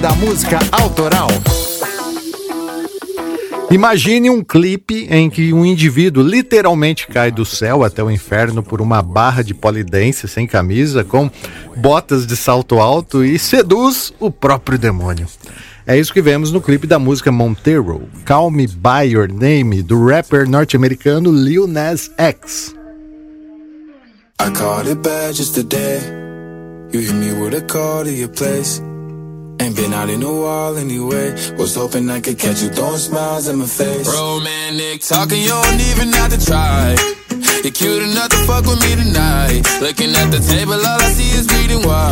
Da Música Autoral. Imagine um clipe em que um indivíduo literalmente cai do céu até o inferno por uma barra de polidência sem camisa, com botas de salto alto e seduz o próprio demônio. É isso que vemos no clipe da música Montero, Call Me By Your Name, do rapper norte-americano Lil Nas X. I caught it bad just today. You hit me with a call to your place. Ain't been out in a while anyway. Was hoping I could catch you throwing smiles in my face. Romantic talking, you don't even have to try. You're cute enough to fuck with me tonight. Looking at the table, all I see is bleeding white.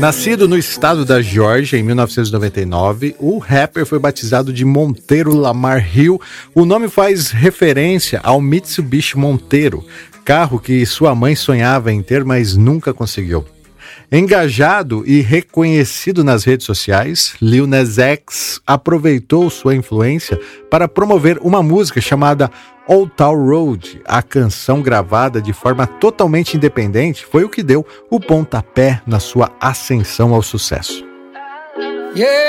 Nascido no estado da Geórgia em 1999, o rapper foi batizado de Monteiro Lamar Hill. O nome faz referência ao Mitsubishi Monteiro, carro que sua mãe sonhava em ter, mas nunca conseguiu. Engajado e reconhecido nas redes sociais, Lil Nas X aproveitou sua influência para promover uma música chamada Old Town Road. A canção gravada de forma totalmente independente foi o que deu o pontapé na sua ascensão ao sucesso. Yeah,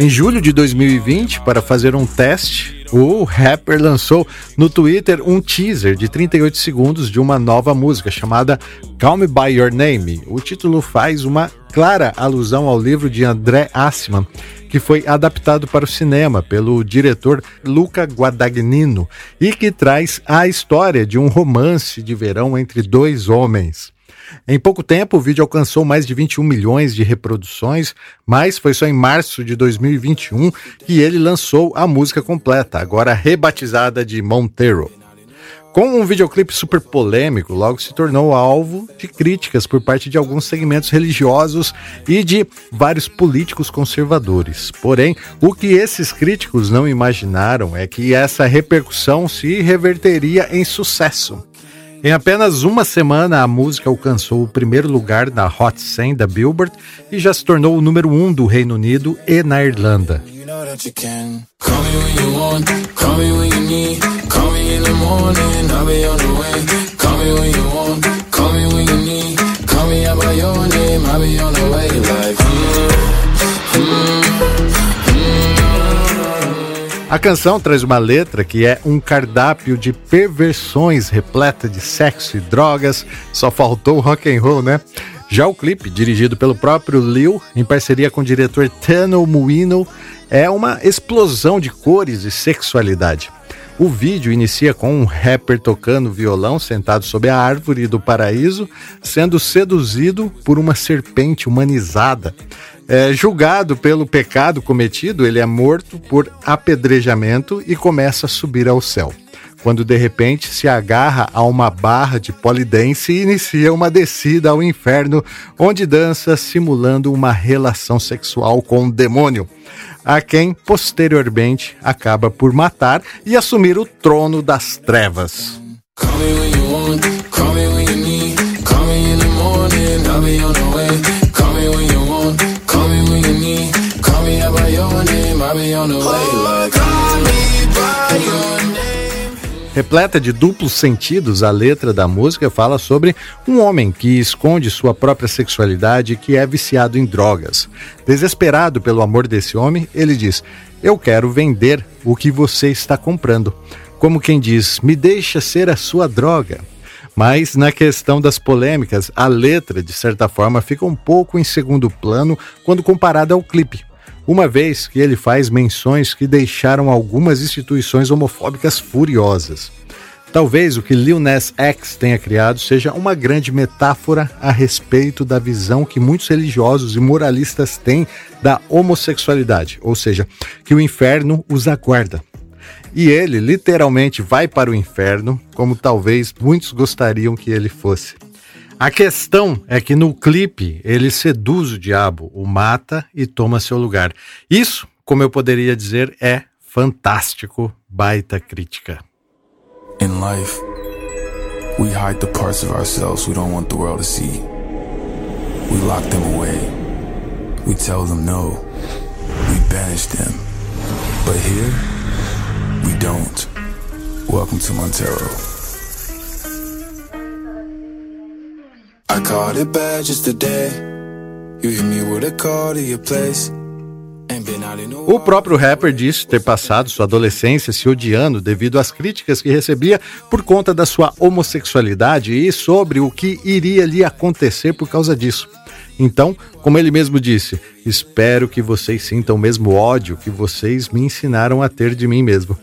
Em julho de 2020, para fazer um teste o rapper lançou no Twitter um teaser de 38 segundos de uma nova música chamada Call Me By Your Name. O título faz uma clara alusão ao livro de André Assman, que foi adaptado para o cinema pelo diretor Luca Guadagnino e que traz a história de um romance de verão entre dois homens. Em pouco tempo, o vídeo alcançou mais de 21 milhões de reproduções, mas foi só em março de 2021 que ele lançou a música completa, agora rebatizada de Montero. Com um videoclipe super polêmico, logo se tornou alvo de críticas por parte de alguns segmentos religiosos e de vários políticos conservadores. Porém, o que esses críticos não imaginaram é que essa repercussão se reverteria em sucesso. Em apenas uma semana, a música alcançou o primeiro lugar na Hot 100 da Billboard e já se tornou o número um do Reino Unido e na Irlanda. A canção traz uma letra que é um cardápio de perversões repleta de sexo e drogas. Só faltou rock and roll, né? Já o clipe, dirigido pelo próprio Lil, em parceria com o diretor Tano Muino, é uma explosão de cores e sexualidade. O vídeo inicia com um rapper tocando violão sentado sob a árvore do paraíso, sendo seduzido por uma serpente humanizada. É, julgado pelo pecado cometido, ele é morto por apedrejamento e começa a subir ao céu. Quando de repente se agarra a uma barra de polidense e inicia uma descida ao inferno, onde dança simulando uma relação sexual com o demônio, a quem posteriormente acaba por matar e assumir o trono das trevas. Repleta de duplos sentidos, a letra da música fala sobre um homem que esconde sua própria sexualidade e que é viciado em drogas. Desesperado pelo amor desse homem, ele diz: Eu quero vender o que você está comprando. Como quem diz: Me deixa ser a sua droga. Mas na questão das polêmicas, a letra, de certa forma, fica um pouco em segundo plano quando comparada ao clipe uma vez que ele faz menções que deixaram algumas instituições homofóbicas furiosas. Talvez o que Lil Nas X tenha criado seja uma grande metáfora a respeito da visão que muitos religiosos e moralistas têm da homossexualidade, ou seja, que o inferno os aguarda. E ele literalmente vai para o inferno, como talvez muitos gostariam que ele fosse. A questão é que no clipe ele seduz o diabo, o mata e toma seu lugar. Isso, como eu poderia dizer, é fantástico, baita crítica. In life, we hide the parts of ourselves we don't want the world to see. We lock them away. We tell them no. We banish them. But here, we don't. Welcome to Montero. I it bad just today. You hit me with a call to your place. O próprio rapper disse ter passado sua adolescência se odiando devido às críticas que recebia por conta da sua homossexualidade e sobre o que iria lhe acontecer por causa disso. Então, como ele mesmo disse, espero que vocês sintam o mesmo ódio que vocês me ensinaram a ter de mim mesmo.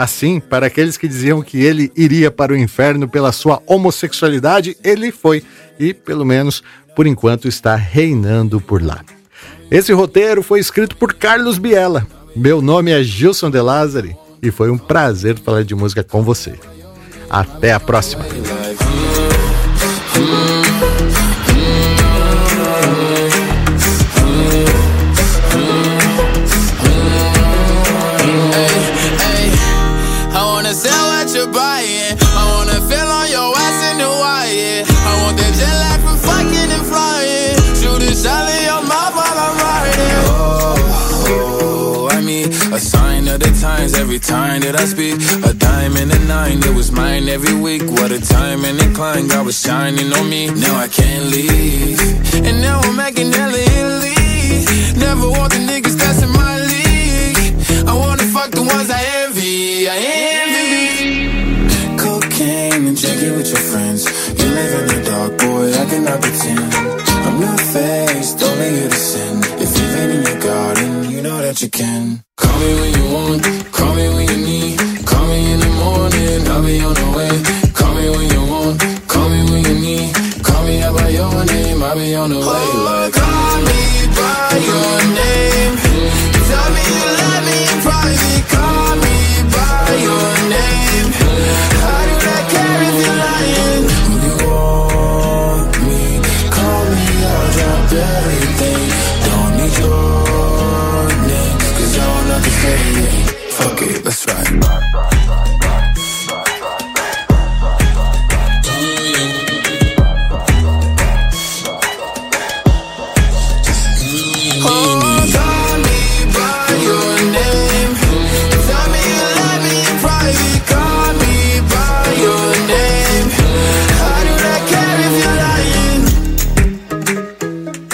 Assim, para aqueles que diziam que ele iria para o inferno pela sua homossexualidade, ele foi e, pelo menos por enquanto, está reinando por lá. Esse roteiro foi escrito por Carlos Biela. Meu nome é Gilson De Lázari e foi um prazer falar de música com você. Até a próxima. Every time that I speak. A diamond and a nine, it was mine every week. What a time and incline, God was shining on me. Now I can't leave. And now I'm making hella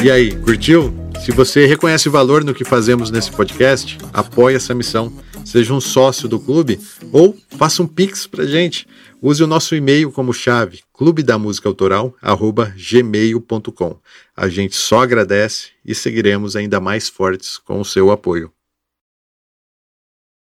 E aí, curtiu? Se você reconhece valor no que fazemos nesse podcast, apoie essa missão. Seja um sócio do clube ou faça um pix pra gente. Use o nosso e-mail como chave, clubedamusicaautoral@gmail.com. A gente só agradece e seguiremos ainda mais fortes com o seu apoio.